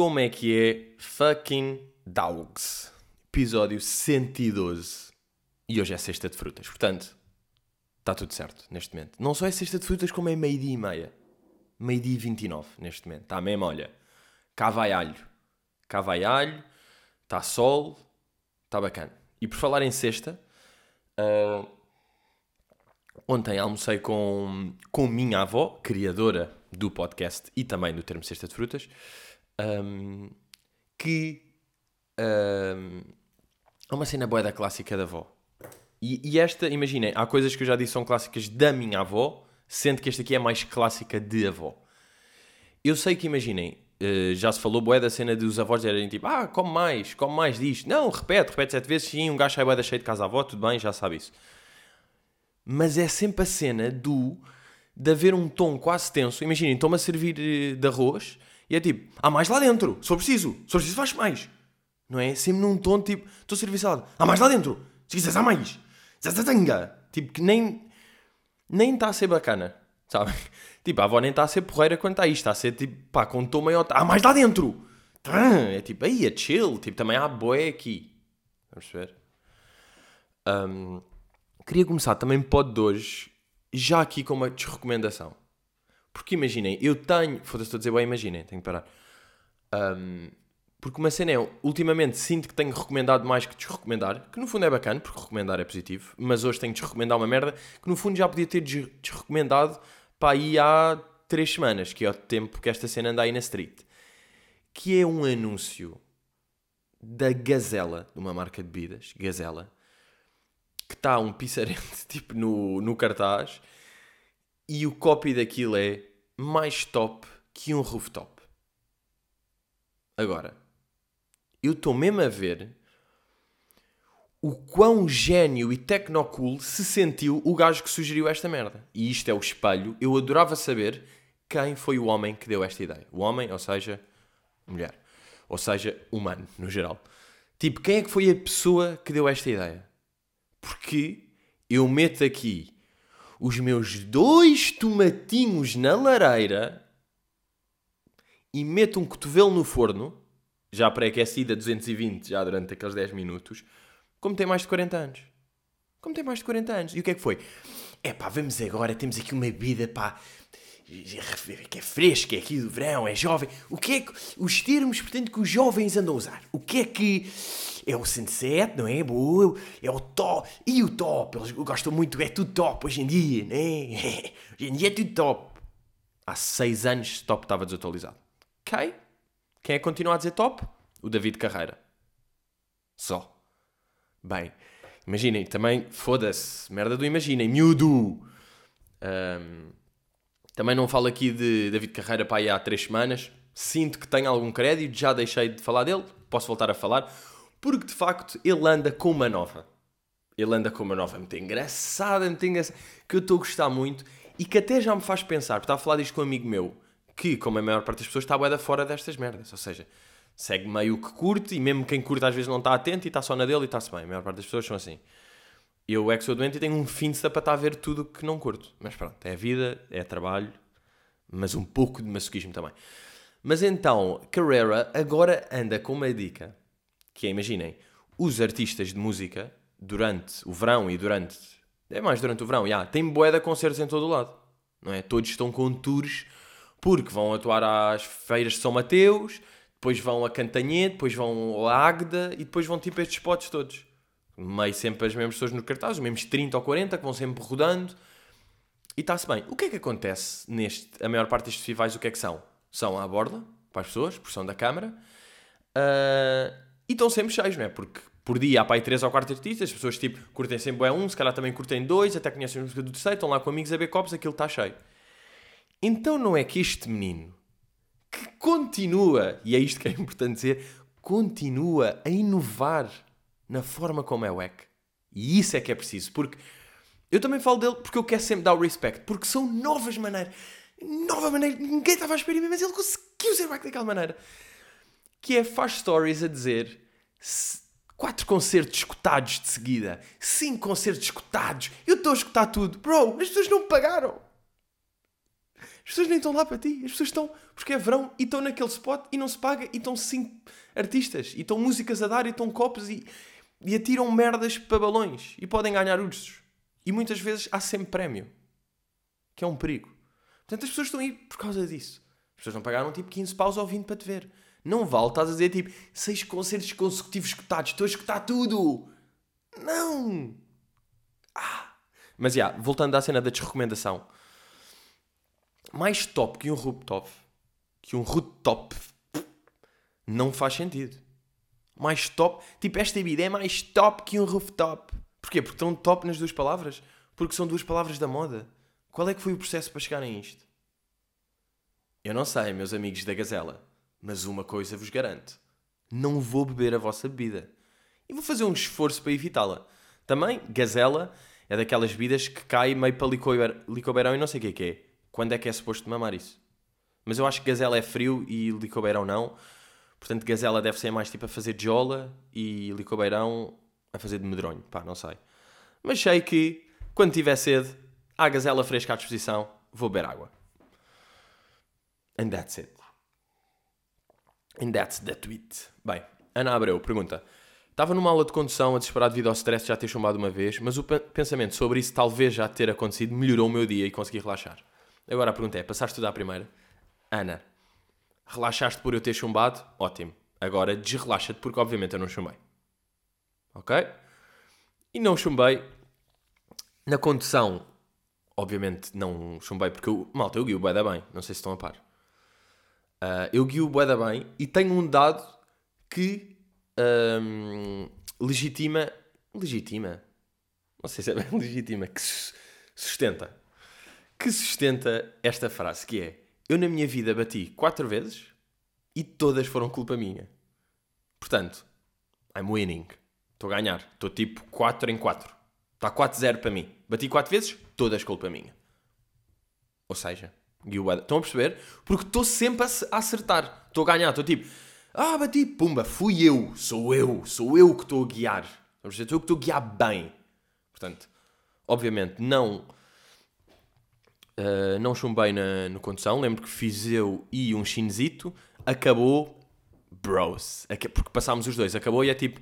Como é que é? Fucking Dogs. Episódio 112. E hoje é sexta de frutas. Portanto, está tudo certo neste momento. Não só é sexta de frutas, como é meio-dia e meia. Meio-dia e 29 neste momento. Está mesmo, olha. Cá vai alho. Cá vai alho. Está sol. Está bacana. E por falar em sexta, uh, ontem almocei com, com minha avó, criadora do podcast e também do termo Sexta de Frutas, um, que um, é uma cena boa da clássica da avó. E, e, esta, imaginem, há coisas que eu já disse são clássicas da minha avó, sendo que esta aqui é mais clássica de avó. Eu sei que, imaginem, uh, já se falou boé da cena dos avós dizerem tipo, ah, come mais, come mais disto. Não, repete, repete sete vezes, sim, um gajo sai boé cheio de casa avó, tudo bem, já sabe isso. Mas é sempre a cena do de haver um tom quase tenso. Imaginem, estou-me a servir eh, de arroz e é tipo, há mais lá dentro, for preciso, for preciso faz mais. Não é? Sempre num tom tipo, estou salada, há mais lá dentro, se quiseres há mais. Zazazanga. Tipo, que nem nem está a ser bacana, sabe? Tipo, a avó nem está a ser porreira quando está aí, está a ser tipo, pá, com tom maior, há mais lá dentro. É tipo, aí é chill, tipo, também há boé aqui. Vamos ver. Um, queria começar também pode de hoje já aqui com uma desrecomendação. Porque imaginem, eu tenho. Foda-se, estou a dizer, bem, imaginem, tenho que parar. Um, porque uma cena é, ultimamente sinto que tenho recomendado mais que desrecomendar, que no fundo é bacana, porque recomendar é positivo, mas hoje tenho de desrecomendar uma merda que no fundo já podia ter desrecomendado para aí há três semanas, que é o tempo que esta cena anda aí na street. Que é um anúncio da Gazela, de uma marca de bebidas, Gazela, que está um pizzarente tipo no, no cartaz e o copy daquilo é mais top que um rooftop. Agora, eu estou mesmo a ver o quão gênio e tecnocool se sentiu o gajo que sugeriu esta merda. E isto é o espelho. Eu adorava saber quem foi o homem que deu esta ideia. O homem, ou seja, mulher. Ou seja, humano, no geral. Tipo, quem é que foi a pessoa que deu esta ideia? Porque eu meto aqui os meus dois tomatinhos na lareira e meto um cotovelo no forno, já pré-aquecido a 220, já durante aqueles 10 minutos, como tem mais de 40 anos. Como tem mais de 40 anos. E o que é que foi? É pá, vamos agora, temos aqui uma bebida, pá, que é fresca, é aqui do verão, é jovem. O que é que os termos, portanto, que os jovens andam a usar? O que é que é o sunset, não é? Boa, é o top. E o top, eles gostam muito, é tudo top hoje em dia, né? Hoje em dia é tudo top. Há seis anos top estava desatualizado. Ok? Quem é que continua a dizer top? O David Carreira. Só. Bem, imaginem, também, foda-se, merda do imaginem, miúdo. Um, também não falo aqui de David Carreira para aí há três semanas. Sinto que tenho algum crédito, já deixei de falar dele, posso voltar a falar, porque de facto ele anda com uma nova. Ele anda com uma nova muito engraçada, muito engraçada, que eu estou a gostar muito e que até já me faz pensar, porque estava a falar disto com um amigo meu, que, como a maior parte das pessoas, está a fora destas merdas. Ou seja, segue meio que curte e mesmo quem curte às vezes não está atento e está só na dele e está-se bem. A maior parte das pessoas são assim. Eu é que sou doente e tenho um fim de para estar a ver tudo que não curto. Mas pronto, é vida, é trabalho, mas um pouco de masoquismo também. Mas então, Carrera agora anda com uma dica, que é, imaginem, os artistas de música, durante o verão e durante... É mais durante o verão, já, tem boé de concertos em todo o lado. Não é? Todos estão com tours, porque vão atuar às feiras de São Mateus, depois vão a Cantanhete, depois vão a Águeda e depois vão tipo estes spots todos meio sempre as mesmas pessoas no cartaz, os mesmos 30 ou 40 que vão sempre rodando. E está-se bem. O que é que acontece neste. A maior parte destes festivais, o que é que são? São à borda, para as pessoas, por som da câmara. Uh, e estão sempre cheios, não é? Porque por dia há para aí 3 ou 4 artistas, as pessoas tipo curtem sempre é um, se calhar também curtem dois, até conhecem a música do terceiro, estão lá com amigos a ver copos, aquilo está cheio. Então não é que este menino que continua, e é isto que é importante dizer, continua a inovar na forma como é o EC. E isso é que é preciso, porque eu também falo dele porque eu quero sempre dar o respect, porque são novas maneiras, nova maneira, ninguém estava a esperar, mas ele conseguiu ser wack daquela maneira. Que é faz stories a dizer quatro concertos escutados de seguida, cinco concertos escutados, eu estou a escutar tudo, bro, as pessoas não pagaram. As pessoas nem estão lá para ti. As pessoas estão porque é verão e estão naquele spot e não se paga e estão cinco artistas e estão músicas a dar e estão copos e, e atiram merdas para balões e podem ganhar ursos. E muitas vezes há sempre prémio, que é um perigo. Portanto, as pessoas estão aí por causa disso. As pessoas não pagaram tipo 15 paus ao vindo para te ver. Não vale, estás a dizer tipo, seis concertos consecutivos escutados, estou a escutar tudo. Não! Ah! Mas já, yeah, voltando à cena da desrecomendação. Mais top que um rooftop, que um rooftop, não faz sentido. Mais top, tipo, esta bebida é mais top que um rooftop. Porquê? Porque estão top nas duas palavras? Porque são duas palavras da moda. Qual é que foi o processo para chegarem a isto? Eu não sei, meus amigos da Gazela, mas uma coisa vos garanto: não vou beber a vossa bebida. E vou fazer um esforço para evitá-la. Também, Gazela é daquelas bebidas que cai meio para licobeirão, e não sei o que é que é. Quando é que é suposto mamar isso? Mas eu acho que Gazela é frio e licobeirão não. Portanto, Gazela deve ser mais tipo a fazer jola e licobeirão a fazer de medronho. Pá, não sei. Mas sei que, quando tiver sede, há Gazela fresca à disposição, vou beber água. And that's it. And that's the tweet. Bem, Ana Abreu pergunta: Estava numa aula de condução a desesperar devido ao stress já ter chumbado uma vez, mas o pensamento sobre isso talvez já ter acontecido melhorou o meu dia e consegui relaxar. Agora a pergunta é: passaste tudo à primeira? Ana, relaxaste por eu ter chumbado? Ótimo. Agora desrelaxa-te porque obviamente eu não chumbei. Ok? E não chumbei. Na condução, obviamente não chumbei porque eu, malta, eu guio bué da bem. Não sei se estão a par. Uh, eu guio bué da bem e tenho um dado que um, legitima. Legitima? Não sei se é bem legitima. Que sustenta. Que sustenta esta frase que é: Eu na minha vida bati quatro vezes e todas foram culpa minha. Portanto, I'm winning. Estou a ganhar. Estou tipo 4 em 4. Está 4-0 para mim. Bati 4 vezes, todas culpa minha. Ou seja, estão a perceber? Porque estou sempre a acertar. Estou a ganhar. Estou tipo, ah, bati, pumba, fui eu, sou eu, sou eu que estou a guiar. Sou eu que estou a guiar bem. Portanto, obviamente, não. Uh, não chumbei na, na condução. Lembro que fiz eu e um chinzito. Acabou, bros. Porque passámos os dois. Acabou e é tipo,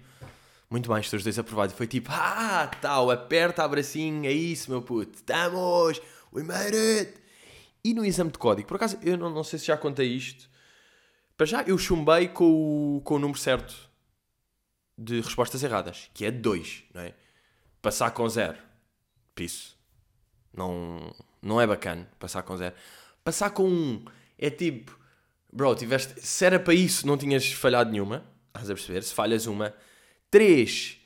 muito bem, estou os dois aprovados. Foi tipo, ah, tal, aperta a é isso, meu puto. Estamos, we made it. E no exame de código, por acaso, eu não, não sei se já contei isto. Para já, eu chumbei com o, com o número certo de respostas erradas, que é 2, não é? Passar com 0, isso. Não, não é bacana passar com 0. Passar com 1 um, é tipo, bro, tiveste, se era para isso, não tinhas falhado nenhuma, estás a perceber? Se falhas uma, 3,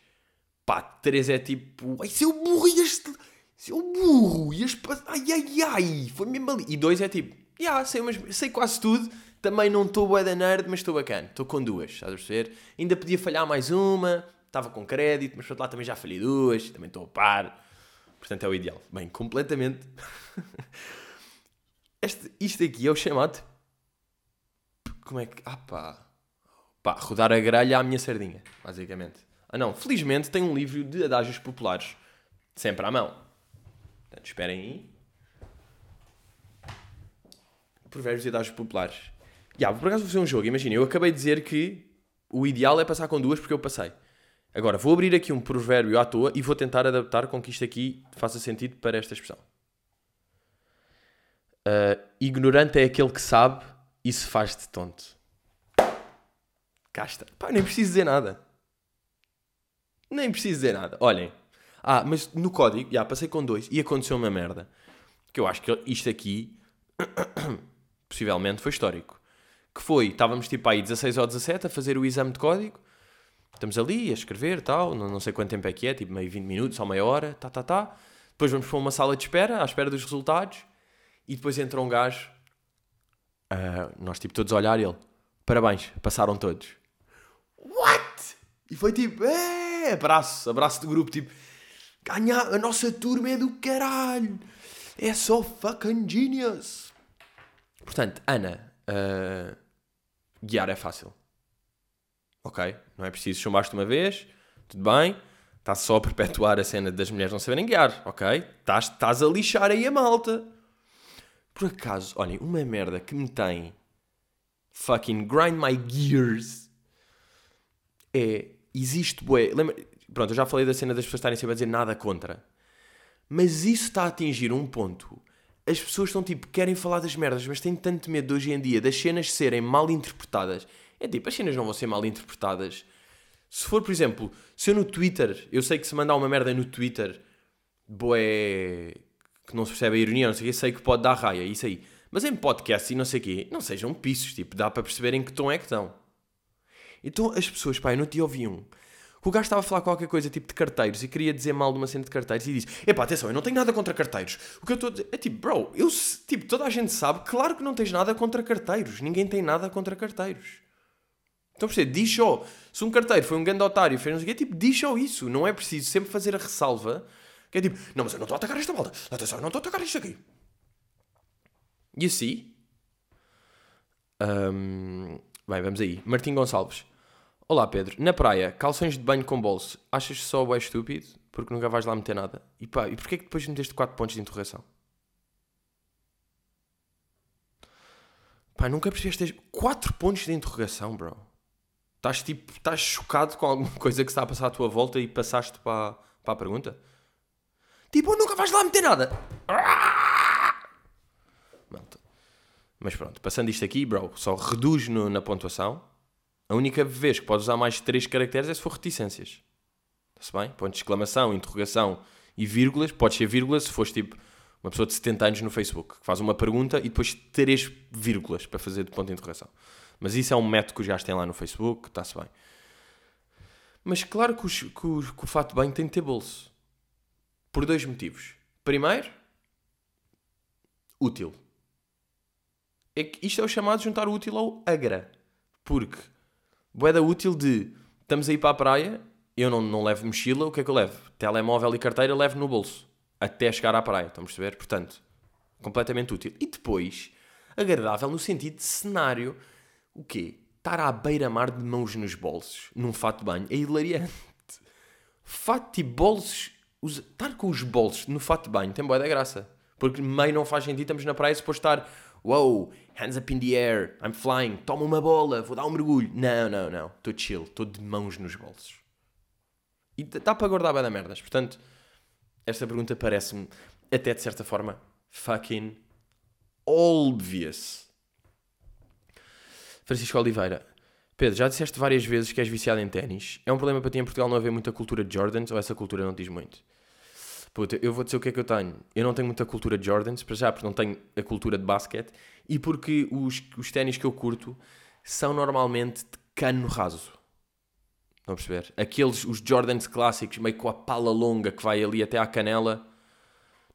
pá, 3 é tipo, ai, seu burro, este, seu burro, ias ai, ai, ai, foi mesmo ali. E 2 é tipo, já, yeah, sei, sei quase tudo, também não estou bué da nerd, mas estou bacana. Estou com duas, estás a perceber? Ainda podia falhar mais uma, estava com crédito, mas outro lado também já falhei duas, também estou a par. Portanto é o ideal. Bem, completamente. este, isto aqui é o chamado. Como é que. Ah pá. Pá, rodar a grelha à minha sardinha, basicamente. Ah não, felizmente tem um livro de adágios populares. Sempre à mão. Portanto, esperem aí. Provérbios e adágios populares. Yeah, por acaso vou fazer um jogo. Imagina, eu acabei de dizer que o ideal é passar com duas porque eu passei. Agora, vou abrir aqui um provérbio à toa e vou tentar adaptar com que isto aqui faça sentido para esta expressão. Uh, ignorante é aquele que sabe e se faz de tonto. Cá está. Pá, nem preciso dizer nada. Nem preciso dizer nada. Olhem. Ah, mas no código, já passei com dois e aconteceu uma merda. Que eu acho que isto aqui, possivelmente, foi histórico que foi, estávamos tipo aí 16 ou 17 a fazer o exame de código, estamos ali a escrever tal, não, não sei quanto tempo é que é, tipo meio 20 minutos ou meia hora, tá, tá, tá. Depois vamos para uma sala de espera, à espera dos resultados, e depois entra um gajo, uh, nós tipo todos a olhar ele, parabéns, passaram todos. What? E foi tipo, é, abraço, abraço do grupo, tipo, ganhar, a nossa turma é do caralho, é só fucking genius. Portanto, Ana, uh, guiar é fácil. Ok? Não é preciso chumbar-te uma vez, tudo bem. Estás só a perpetuar a cena das mulheres não saberem guiar, ok? Estás, estás a lixar aí a malta. Por acaso, olhem, uma merda que me tem fucking grind my gears é. Existe, bué. Lembra, pronto, eu já falei da cena das pessoas estarem sempre a dizer nada contra. Mas isso está a atingir um ponto. As pessoas estão tipo, querem falar das merdas, mas têm tanto medo hoje em dia das cenas serem mal interpretadas. É tipo, as cenas não vão ser mal interpretadas. Se for, por exemplo, se eu no Twitter, eu sei que se mandar uma merda no Twitter, boé, que não se percebe a ironia, não sei o quê, sei que pode dar raia, isso aí. Mas em podcast e não sei o quê, não sejam pissos, tipo, dá para perceber em que tom é que estão. Então as pessoas, pá, eu não te ouvi um. O gajo estava a falar qualquer coisa tipo de carteiros e queria dizer mal de uma cena de carteiros e disse: Epá, atenção, eu não tenho nada contra carteiros. O que eu estou a dizer é tipo, bro, eu, tipo, toda a gente sabe, claro que não tens nada contra carteiros. Ninguém tem nada contra carteiros. Então, por diz só. Se um carteiro foi um grande otário e fez o quê, tipo, diz só isso. Não é preciso sempre fazer a ressalva. Que é tipo, não, mas eu não estou a atacar esta malta. Atenção, eu não estou a atacar isto aqui. You see? Um, bem, vamos aí. Martim Gonçalves. Olá Pedro, na praia, calções de banho com bolso, achas só o é estúpido? Porque nunca vais lá meter nada? E pá, e porquê que depois meteste 4 pontos de interrogação? Pá, nunca percebeste 4 pontos de interrogação, bro. Estás tipo, estás chocado com alguma coisa que está a passar à tua volta e passaste para, para a pergunta? Tipo, nunca vais lá meter nada. Mas pronto, passando isto aqui, bro, só reduz no, na pontuação a única vez que podes usar mais de 3 caracteres é se for reticências. Está-se bem? Ponto de exclamação, interrogação e vírgulas. Pode ser vírgula se fores tipo uma pessoa de 70 anos no Facebook, que faz uma pergunta e depois 3 vírgulas para fazer de ponto de interrogação. Mas isso é um método que os gajos têm lá no Facebook, está-se bem. Mas claro que, os, que, os, que o fato bem tem de ter bolso. Por dois motivos. Primeiro, útil. É que isto é o chamado de juntar o útil ao agra. Porque boeda útil de estamos a ir para a praia, eu não, não levo mochila, o que é que eu levo? Telemóvel e carteira levo no bolso, até chegar à praia, estão a perceber? Portanto, completamente útil. E depois, agradável no sentido de cenário, o quê? Estar à beira-mar de mãos nos bolsos, num fato de banho, é hilariante. Fato e bolsos, estar com os bolsos no fato de banho tem boa da graça. Porque meio não faz sentido, estamos na praia, se estar Wow, hands up in the air, I'm flying, toma uma bola, vou dar um mergulho. Não, não, não. Estou chill, estou de mãos nos bolsos. E dá para guardar bem da merdas. Portanto, esta pergunta parece-me, até de certa forma, fucking obvious. Francisco Oliveira. Pedro, já disseste várias vezes que és viciado em ténis. É um problema para ti em Portugal não haver muita cultura de Jordans ou essa cultura não diz muito? Puta, eu vou dizer o que é que eu tenho. Eu não tenho muita cultura de Jordans, para já, porque não tenho a cultura de basquete e porque os, os ténis que eu curto são normalmente de cano raso. Estão a perceber? Aqueles, os Jordans clássicos, meio com a pala longa que vai ali até à canela,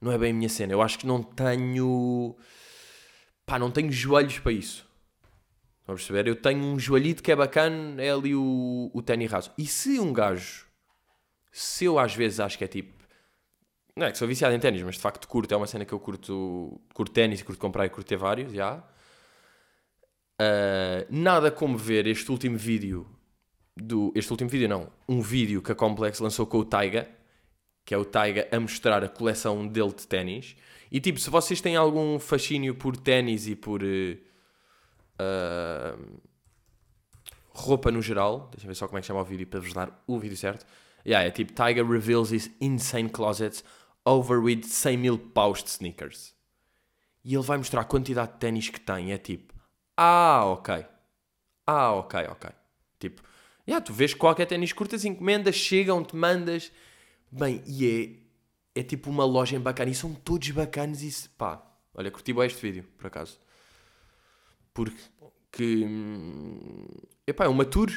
não é bem a minha cena. Eu acho que não tenho. pá, não tenho joelhos para isso. Estão a perceber? Eu tenho um joelhito que é bacana, é ali o, o ténis raso. E se um gajo, se eu às vezes acho que é tipo não é que sou viciado em ténis, mas de facto curto. É uma cena que eu curto. Curto ténis, curto comprar e curto ter vários, já. Uh, nada como ver este último vídeo. Do, este último vídeo, não. Um vídeo que a Complex lançou com o Taiga. Que é o Taiga a mostrar a coleção dele de ténis. E tipo, se vocês têm algum fascínio por ténis e por. Uh, roupa no geral. Deixa eu ver só como é que chama o vídeo para vos dar o vídeo certo. Yeah, é tipo Tiger reveals his insane closets over with 100 mil paus de sneakers. E ele vai mostrar a quantidade de ténis que tem. É tipo, ah, ok. Ah, ok, ok. Tipo, yeah, tu vês qualquer ténis curtas, encomendas, chegam, te mandas. Bem, e é, é tipo uma loja bacana. E são todos bacanas e pá. Olha, curti bem este vídeo, por acaso. Porque, que, hum, epá, é uma tour.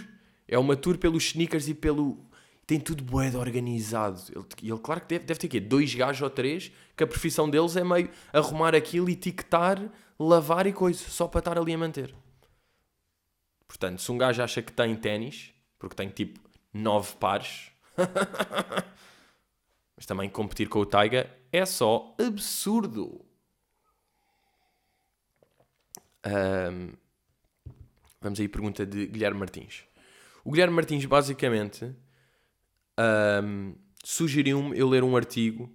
É uma tour pelos sneakers e pelo tem tudo boeda organizado. Ele, ele, claro que deve, deve ter quê? Dois gajos ou três, que a profissão deles é meio arrumar aquilo, etiquetar, lavar e coisa, só para estar ali a manter. Portanto, se um gajo acha que tem ténis, porque tem tipo nove pares, mas também competir com o Taiga é só absurdo. Um, vamos aí, pergunta de Guilherme Martins. O Guilherme Martins, basicamente, um, sugeriu-me eu ler um artigo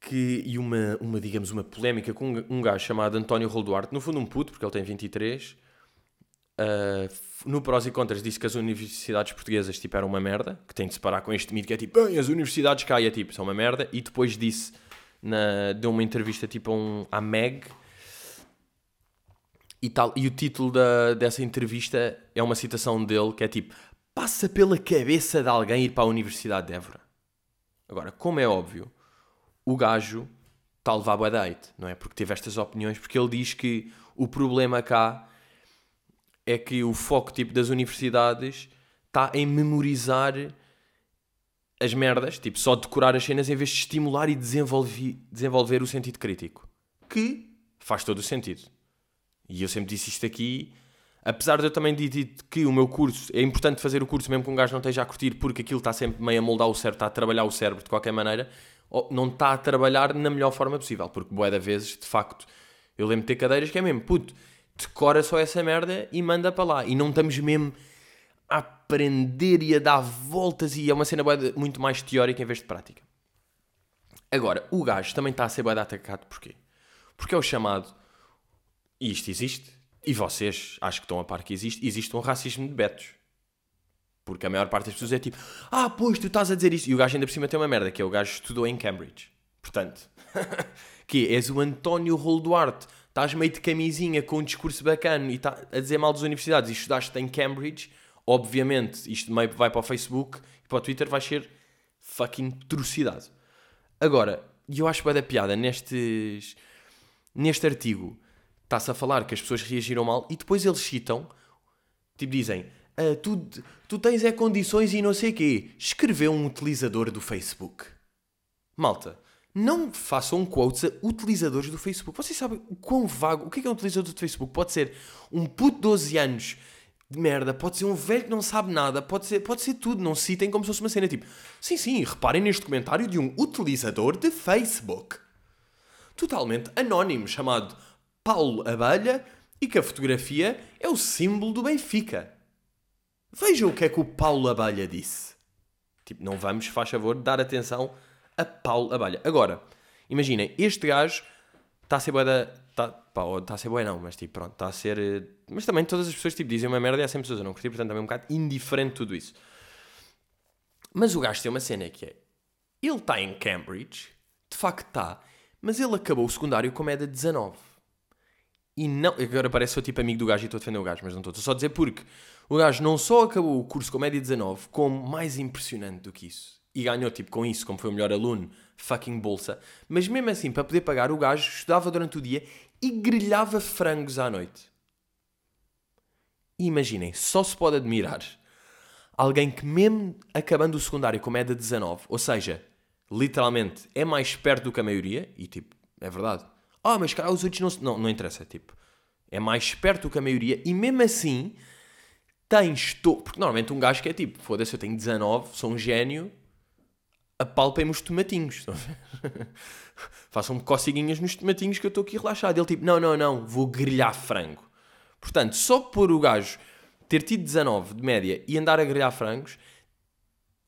que, e uma, uma, digamos, uma polémica com um, gajo chamado António Rolduarte, no fundo um puto, porque ele tem 23, Uh, no prós e contras disse que as universidades portuguesas tipo, eram uma merda, que tem de se parar com este mito que é tipo, bem, as universidades cá é tipo, são uma merda, e depois disse, na, deu uma entrevista tipo a um, à Meg, e, tal, e o título da, dessa entrevista é uma citação dele que é tipo, passa pela cabeça de alguém ir para a Universidade de Évora. Agora, como é óbvio, o gajo está a levar badate, não é? Porque teve estas opiniões, porque ele diz que o problema cá é que o foco tipo das universidades está em memorizar as merdas, tipo só decorar as cenas em vez de estimular e desenvolver, desenvolver o sentido crítico. Que faz todo o sentido. E eu sempre disse isto aqui, apesar de eu também dito que o meu curso, é importante fazer o curso mesmo que um gajo não esteja a curtir, porque aquilo está sempre meio a moldar o cérebro, está a trabalhar o cérebro de qualquer maneira, não está a trabalhar na melhor forma possível, porque boé da vezes, de facto, eu lembro de ter cadeiras que é mesmo, puto, decora só essa merda e manda para lá. E não estamos mesmo a aprender e a dar voltas e é uma cena muito mais teórica em vez de prática. Agora, o gajo também está a ser bem atacado porquê? Porque é o chamado, e isto existe, e vocês acho que estão a par que existe, existe um racismo de betos. Porque a maior parte das pessoas é tipo, ah, pois, tu estás a dizer isso. E o gajo ainda por cima tem uma merda, que é o gajo estudou em Cambridge. Portanto, que és o António Rolo Duarte estás meio de camisinha com um discurso bacana e tá a dizer mal das universidades e estudaste em Cambridge, obviamente isto meio vai para o Facebook e para o Twitter vai ser fucking trucidade. Agora, e eu acho bem da piada nestes, neste artigo está-se a falar que as pessoas reagiram mal e depois eles citam, tipo dizem, ah, tu, tu tens é condições e não sei quê. Escreveu um utilizador do Facebook. Malta, não façam quotes a utilizadores do Facebook. Vocês sabem o quão vago. O que é, que é um utilizador do Facebook? Pode ser um puto de 12 anos de merda, pode ser um velho que não sabe nada, pode ser, pode ser tudo. Não citem como se fosse uma cena tipo. Sim, sim, reparem neste comentário de um utilizador de Facebook. Totalmente anónimo, chamado Paulo Abelha, e que a fotografia é o símbolo do Benfica. Vejam o que é que o Paulo Abelha disse. Tipo, não vamos, faz favor, dar atenção a Paulo Abelha. Agora, imaginem, este gajo está a ser boa da. Está tá a ser boa, não, mas tipo, pronto, está a ser. Eh, mas também todas as pessoas tipo, dizem uma merda e há sempre pessoas a não curtir, portanto também é um bocado indiferente tudo isso. Mas o gajo tem uma cena que é. Ele está em Cambridge, de facto está, mas ele acabou o secundário com média 19. E não. Agora parece sou tipo amigo do gajo e estou a defender o gajo, mas não estou. Estou só a dizer porque o gajo não só acabou o curso com média 19, como mais impressionante do que isso e ganhou, tipo, com isso, como foi o melhor aluno, fucking bolsa. Mas mesmo assim, para poder pagar, o gajo estudava durante o dia e grelhava frangos à noite. Imaginem, só se pode admirar alguém que, mesmo acabando o secundário com média 19, ou seja, literalmente é mais perto do que a maioria, e tipo, é verdade. Ah, mas cara, os outros não. Não, não interessa, tipo, é mais perto do que a maioria, e mesmo assim tens. To... Porque normalmente um gajo que é tipo, foda-se, eu tenho 19, sou um gênio, apalpem-me os tomatinhos. Façam-me coceguinhas nos tomatinhos que eu estou aqui relaxado. Ele tipo, não, não, não, vou grelhar frango. Portanto, só por o gajo ter tido 19 de média e andar a grelhar frangos,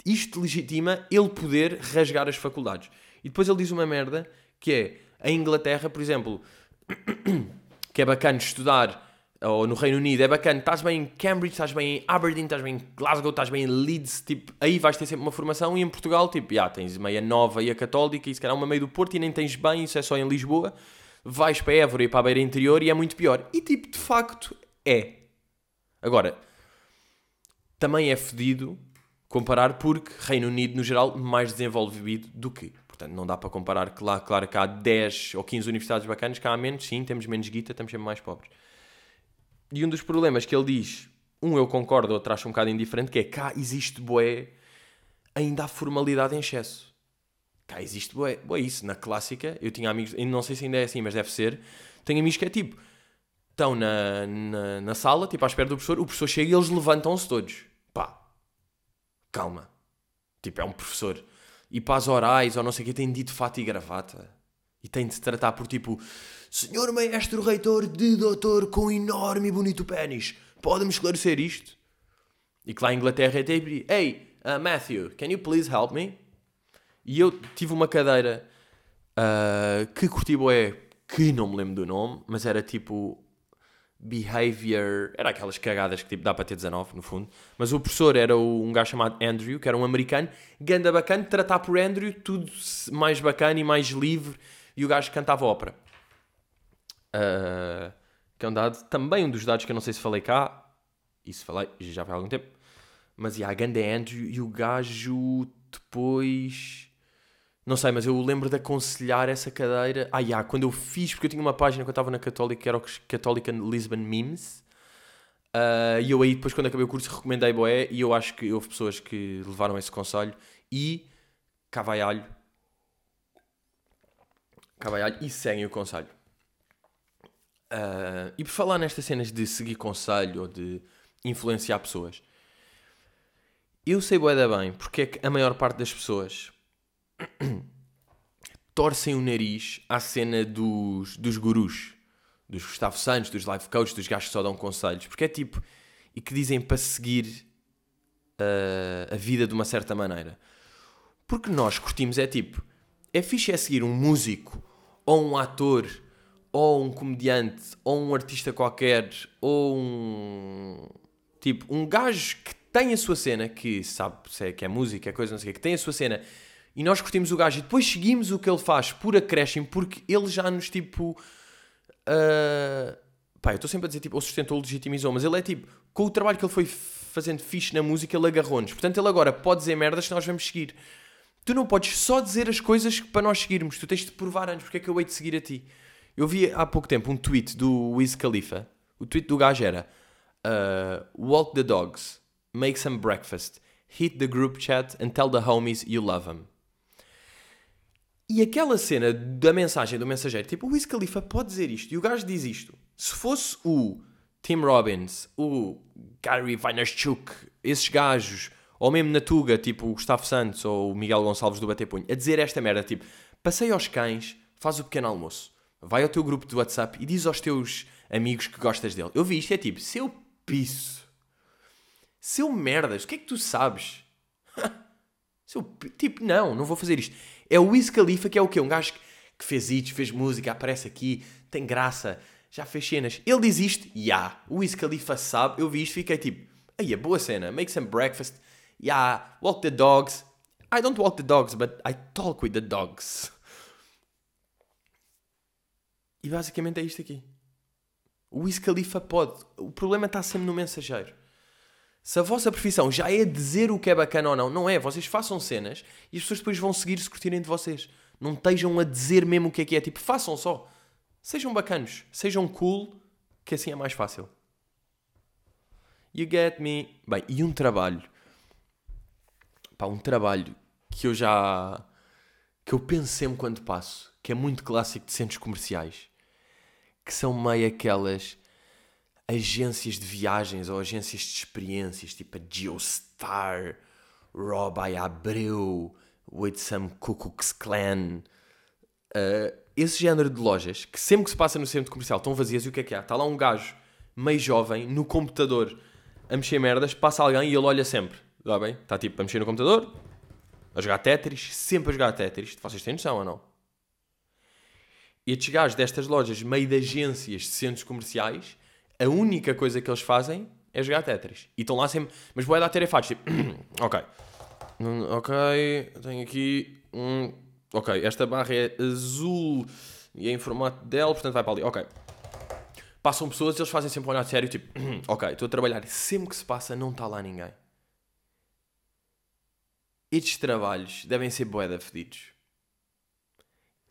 isto legitima ele poder rasgar as faculdades. E depois ele diz uma merda que é, a Inglaterra, por exemplo, que é bacana estudar ou no Reino Unido, é bacana, estás bem em Cambridge, estás bem em Aberdeen, estás bem em Glasgow, estás bem em Leeds, tipo, aí vais ter sempre uma formação e em Portugal, tipo, já, tens meia nova e a católica e se calhar uma meio do Porto e nem tens bem, isso é só em Lisboa, vais para Évora e para a beira interior e é muito pior. E tipo, de facto, é. Agora, também é fedido comparar porque Reino Unido, no geral, mais desenvolvido do que. Portanto, não dá para comparar, claro, claro que há 10 ou 15 universidades bacanas, cá há menos, sim, temos menos guita, estamos sempre mais pobres. E um dos problemas que ele diz, um eu concordo, outro acho um bocado indiferente, que é cá existe boé, ainda há formalidade em excesso. Cá existe boé, boé isso, na clássica, eu tinha amigos, não sei se ainda é assim, mas deve ser, tenho amigos que é tipo, estão na, na, na sala, tipo à espera do professor, o professor chega e eles levantam-se todos. Pá, calma. Tipo, é um professor. E para as orais, ou não sei o que, tem dito fato e gravata. E tem de se tratar por tipo, Senhor Maestro Reitor de Doutor com enorme e bonito pênis, pode-me esclarecer isto? E que lá em Inglaterra é tipo, Hey, uh, Matthew, can you please help me? E eu tive uma cadeira uh, que curti é que não me lembro do nome, mas era tipo behavior, era aquelas cagadas que tipo, dá para ter 19 no fundo, mas o professor era um gajo chamado Andrew, que era um americano, ganda bacana, tratar por Andrew, tudo mais bacana e mais livre, e o gajo cantava ópera. Uh, que é um dado, também um dos dados que eu não sei se falei cá, isso falei, já foi há algum tempo, mas e a ganda Andrew, e o gajo depois não sei, mas eu lembro de aconselhar essa cadeira. Ah, yeah, quando eu fiz, porque eu tinha uma página quando eu estava na Católica, que era o Católica Lisbon Memes. Uh, e eu aí, depois, quando acabei o curso, recomendei Boé. E eu acho que houve pessoas que levaram esse conselho. E cavaialho. Cavaialho e seguem o conselho. Uh, e por falar nestas cenas de seguir conselho ou de influenciar pessoas, eu sei Boé da bem porque é que a maior parte das pessoas torcem o nariz à cena dos, dos gurus, dos Gustavo Santos, dos life coaches, dos gajos que só dão conselhos, porque é tipo, e que dizem para seguir uh, a vida de uma certa maneira. Porque nós curtimos, é tipo, é fixe é seguir um músico, ou um ator, ou um comediante, ou um artista qualquer, ou um. Tipo, um gajo que tem a sua cena, que sabe se é que é música, é coisa, não sei o que, que tem a sua cena e nós curtimos o gajo e depois seguimos o que ele faz por acréscimo porque ele já nos tipo. Uh... Pá, eu estou sempre a dizer tipo, ou sustentou, legitimizou, mas ele é tipo, com o trabalho que ele foi fazendo fixe na música, ele agarrou-nos. Portanto, ele agora pode dizer merdas que nós vamos seguir. Tu não podes só dizer as coisas para nós seguirmos, tu tens de provar antes porque é que eu hei de seguir a ti. Eu vi há pouco tempo um tweet do Wiz Khalifa. O tweet do gajo era: uh, Walk the dogs, make some breakfast, hit the group chat and tell the homies you love them. E aquela cena da mensagem do mensageiro, tipo, o Wiz Khalifa pode dizer isto e o gajo diz isto. Se fosse o Tim Robbins, o Gary Vaynerchuk, esses gajos, ou mesmo na Tuga, tipo o Gustavo Santos ou o Miguel Gonçalves do Bater Punho, a dizer esta merda, tipo, passei aos cães, faz o pequeno almoço, vai ao teu grupo de WhatsApp e diz aos teus amigos que gostas dele. Eu vi isto, é tipo, seu piso, seu merdas, o que é que tu sabes? seu, tipo, não, não vou fazer isto. É o Wiz Khalifa, que é o quê? Um gajo que fez hits, fez música, aparece aqui, tem graça, já fez cenas. Ele diz isto, ya. Yeah. O Wiz Khalifa sabe, eu vi isto, fiquei tipo, aí é boa cena, make some breakfast, yeah, walk the dogs. I don't walk the dogs, but I talk with the dogs. E basicamente é isto aqui. O Wiz Khalifa pode. O problema está sempre no mensageiro. Se a vossa profissão já é dizer o que é bacana ou não, não é. Vocês façam cenas e as pessoas depois vão seguir se curtirem de vocês. Não estejam a dizer mesmo o que é que é. Tipo, façam só. Sejam bacanos. Sejam cool, que assim é mais fácil. You get me? Bem, e um trabalho. Pá, um trabalho que eu já. que eu penso sempre quando passo. Que é muito clássico de centros comerciais. Que são meio aquelas agências de viagens ou agências de experiências, tipo a Geostar, Robai Abreu, With Some Cuckoo's Clan. Uh, esse género de lojas que sempre que se passa no centro comercial estão vazias e o que é que há? Está lá um gajo meio jovem no computador a mexer merdas, passa alguém e ele olha sempre. Está bem? Está tipo a mexer no computador, a jogar Tetris, sempre a jogar Tetris. Vocês têm noção ou não? E estes gajos destas lojas, meio de agências de centros comerciais, a única coisa que eles fazem é jogar Tetris. E estão lá sempre. Mas boa dar tarefados. Tipo, ok. Ok, tenho aqui. Ok, esta barra é azul e é em formato Dell, portanto vai para ali. Ok. Passam pessoas e eles fazem sempre um olhar sério, tipo, ok, estou a trabalhar. Sempre que se passa, não está lá ninguém. Estes trabalhos devem ser boeda fedidos.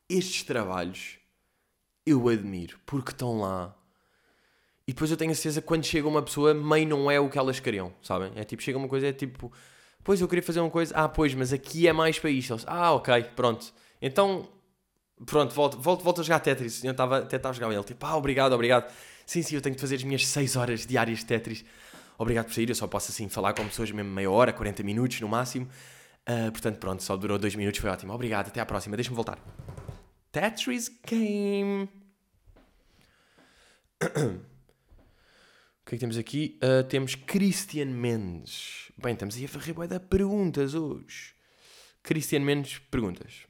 Estes trabalhos eu admiro porque estão lá e depois eu tenho a certeza que quando chega uma pessoa, meio não é o que elas queriam, sabem? É tipo, chega uma coisa, é tipo, pois eu queria fazer uma coisa, ah, pois, mas aqui é mais para isto. Ah, ok, pronto. Então, pronto, volto, volto, volto a jogar Tetris. Eu estava, até estava a jogar ele, tipo, ah, obrigado, obrigado. Sim, sim, eu tenho que fazer as minhas 6 horas diárias de Tetris. Obrigado por sair, eu só posso assim falar com pessoas mesmo meia hora, 40 minutos no máximo. Uh, portanto, pronto, só durou 2 minutos, foi ótimo. Obrigado, até à próxima, deixa-me voltar. Tetris Game. O que é que temos aqui? Uh, temos Christian Mendes. Bem, estamos aí a varrer de perguntas hoje. Christian Mendes, perguntas.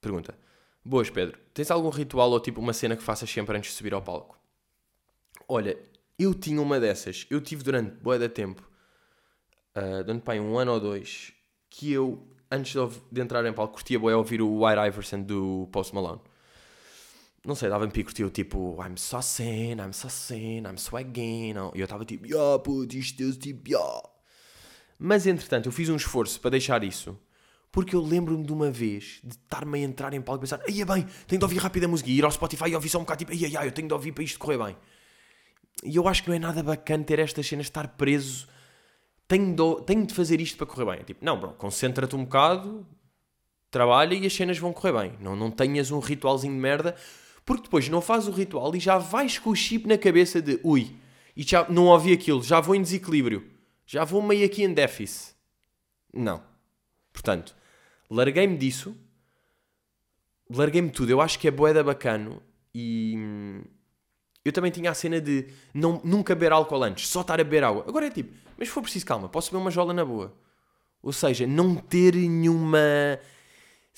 Pergunta. Boas, Pedro. Tens algum ritual ou tipo uma cena que faças sempre antes de subir ao palco? Olha, eu tinha uma dessas. Eu tive durante boa de tempo, uh, durante pai, um ano ou dois, que eu, antes de, de entrar em palco, curtia boa ouvir o White Iverson do Post Malone. Não sei, dava-me pico, curtia tipo I'm so sin, I'm so sin, I'm swagging. E eu estava tipo, yeah, puto, isto é tipo, yeah. Mas entretanto, eu fiz um esforço para deixar isso. Porque eu lembro-me de uma vez de estar-me a entrar em palco e pensar, aí é bem, tenho de ouvir rápido a música e ir ao Spotify e ouvir só um bocado, tipo, ai, ai, eu tenho de ouvir para isto correr bem. E eu acho que não é nada bacana ter estas cenas, estar preso. Tenho de, tenho de fazer isto para correr bem. Tipo, não, bro, concentra-te um bocado, trabalha e as cenas vão correr bem. Não, não tenhas um ritualzinho de merda, porque depois não fazes o ritual e já vais com o chip na cabeça de ui, e já não ouvi aquilo, já vou em desequilíbrio, já vou meio aqui em déficit. Não. Portanto, larguei-me disso, larguei-me tudo. Eu acho que é boeda bacano e hum, eu também tinha a cena de não, nunca beber álcool antes, só estar a beber água. Agora é tipo, mas se for preciso, calma, posso beber uma jola na boa. Ou seja, não ter nenhuma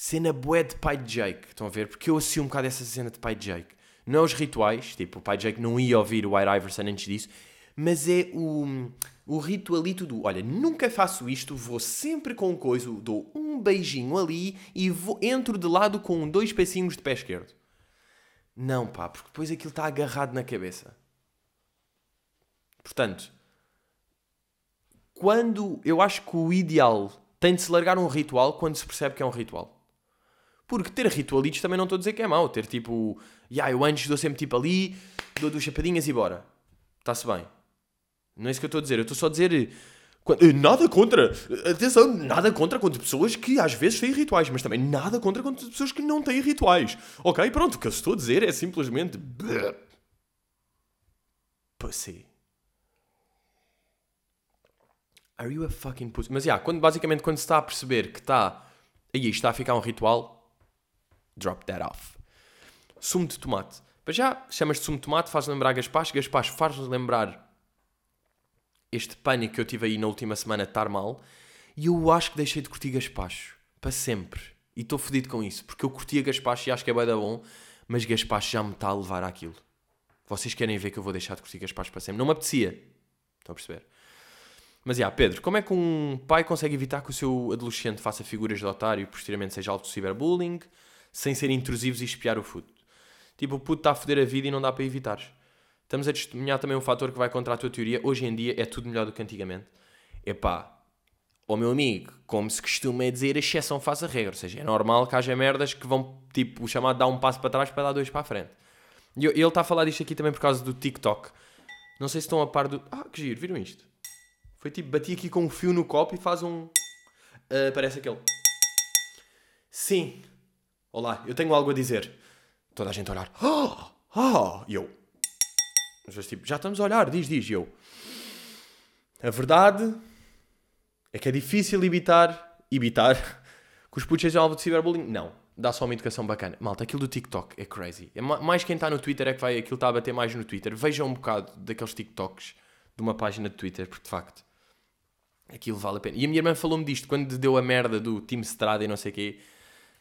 cena bué de pai de Jake. Estão a ver? Porque eu assumo um bocado essa cena de pai de Jake. Não os rituais, tipo, o pai de Jake não ia ouvir o White Iverson antes disso, mas é o, o ritualito do, olha, nunca faço isto, vou sempre com coisa, dou um beijinho ali e vou, entro de lado com dois pecinhos de pé esquerdo. Não, pá, porque depois aquilo está agarrado na cabeça. Portanto, quando eu acho que o ideal tem de se largar um ritual quando se percebe que é um ritual. Porque ter ritualitos também não estou a dizer que é mau. Ter tipo, yeah, eu antes dou sempre tipo ali, dou duas chapadinhas e bora. Está-se bem. Não é isso que eu estou a dizer. Eu estou só a dizer eh, nada contra, atenção, nada contra contra pessoas que às vezes têm rituais, mas também nada contra contra pessoas que não têm rituais. Ok? Pronto, o que eu estou a dizer é simplesmente. Pussy. Are you a fucking pussy? Mas, yeah, quando, basicamente, quando se está a perceber que está. Aí está a ficar um ritual, drop that off. Sumo de tomate. Para já, chamas de sumo de tomate, faz lembrar gaspacho. Gaspacho faz lembrar este pânico que eu tive aí na última semana de estar mal e eu acho que deixei de curtir gaspacho para sempre. E estou fodido com isso, porque eu curtia gaspacho e acho que é bem da bom, mas gaspacho já me está a levar àquilo. Vocês querem ver que eu vou deixar de curtir gaspacho para sempre? Não me apetecia. Estão a perceber? Mas, já, Pedro, como é que um pai consegue evitar que o seu adolescente faça figuras de otário e posteriormente seja alvo de ciberbullying sem ser intrusivos e espiar o puto? Tipo, o puto está a foder a vida e não dá para evitar. Estamos a testemunhar também um fator que vai contra a tua teoria. Hoje em dia é tudo melhor do que antigamente. Epá, ó meu amigo, como se costuma dizer, a exceção faz a regra. Ou seja, é normal que haja merdas que vão, tipo, o chamado dar um passo para trás para dar dois para a frente. E ele está a falar disto aqui também por causa do TikTok. Não sei se estão a par do... Ah, que giro, viram isto? Foi tipo, bati aqui com um fio no copo e faz um... Uh, parece aquele... Sim. Olá, eu tenho algo a dizer. Toda a gente a olhar. Oh! Oh! E eu... Mas tipo, já estamos a olhar, diz, diz, eu. A verdade é que é difícil evitar, evitar, que os putos sejam alvo de ciberbullying. Não, dá só uma educação bacana. Malta, aquilo do TikTok é crazy. É mais quem está no Twitter é que vai, aquilo está a bater mais no Twitter. Vejam um bocado daqueles TikToks de uma página de Twitter, porque de facto aquilo vale a pena. E a minha irmã falou-me disto quando deu a merda do Team Strada e não sei o quê.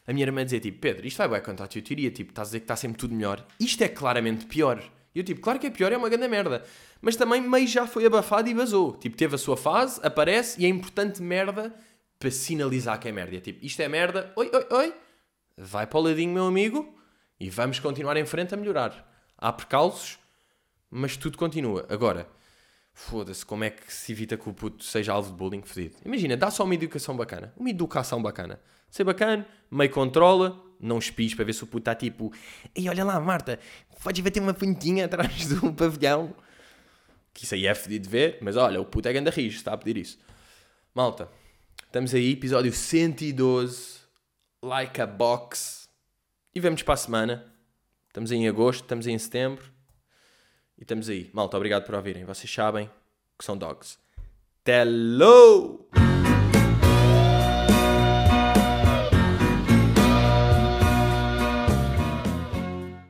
A minha irmã dizia tipo, Pedro, isto vai bem contar a tua teoria, tipo, estás a dizer que está sempre tudo melhor. Isto é claramente pior. E eu tipo, claro que é pior, é uma grande merda. Mas também meio já foi abafado e vazou. Tipo, teve a sua fase, aparece e é importante merda para sinalizar que é merda. É tipo, isto é merda, oi, oi, oi, vai para o ladinho, meu amigo, e vamos continuar em frente a melhorar. Há percalços, mas tudo continua. Agora, foda-se, como é que se evita que o puto seja alvo de bullying fedido? Imagina, dá só uma educação bacana. Uma educação bacana. Ser bacana, meio controla, não espis para ver se o puto está tipo, ei, olha lá, Marta, podes ver ter uma pontinha atrás do pavilhão. Que isso aí é fedido de ver, mas olha, o puto é ganda rijo, está a pedir isso. Malta, estamos aí, episódio 112, like a box. E vemos para a semana. Estamos em agosto, estamos em setembro. E estamos aí. Malta, obrigado por ouvirem. Vocês sabem que são dogs. Hello!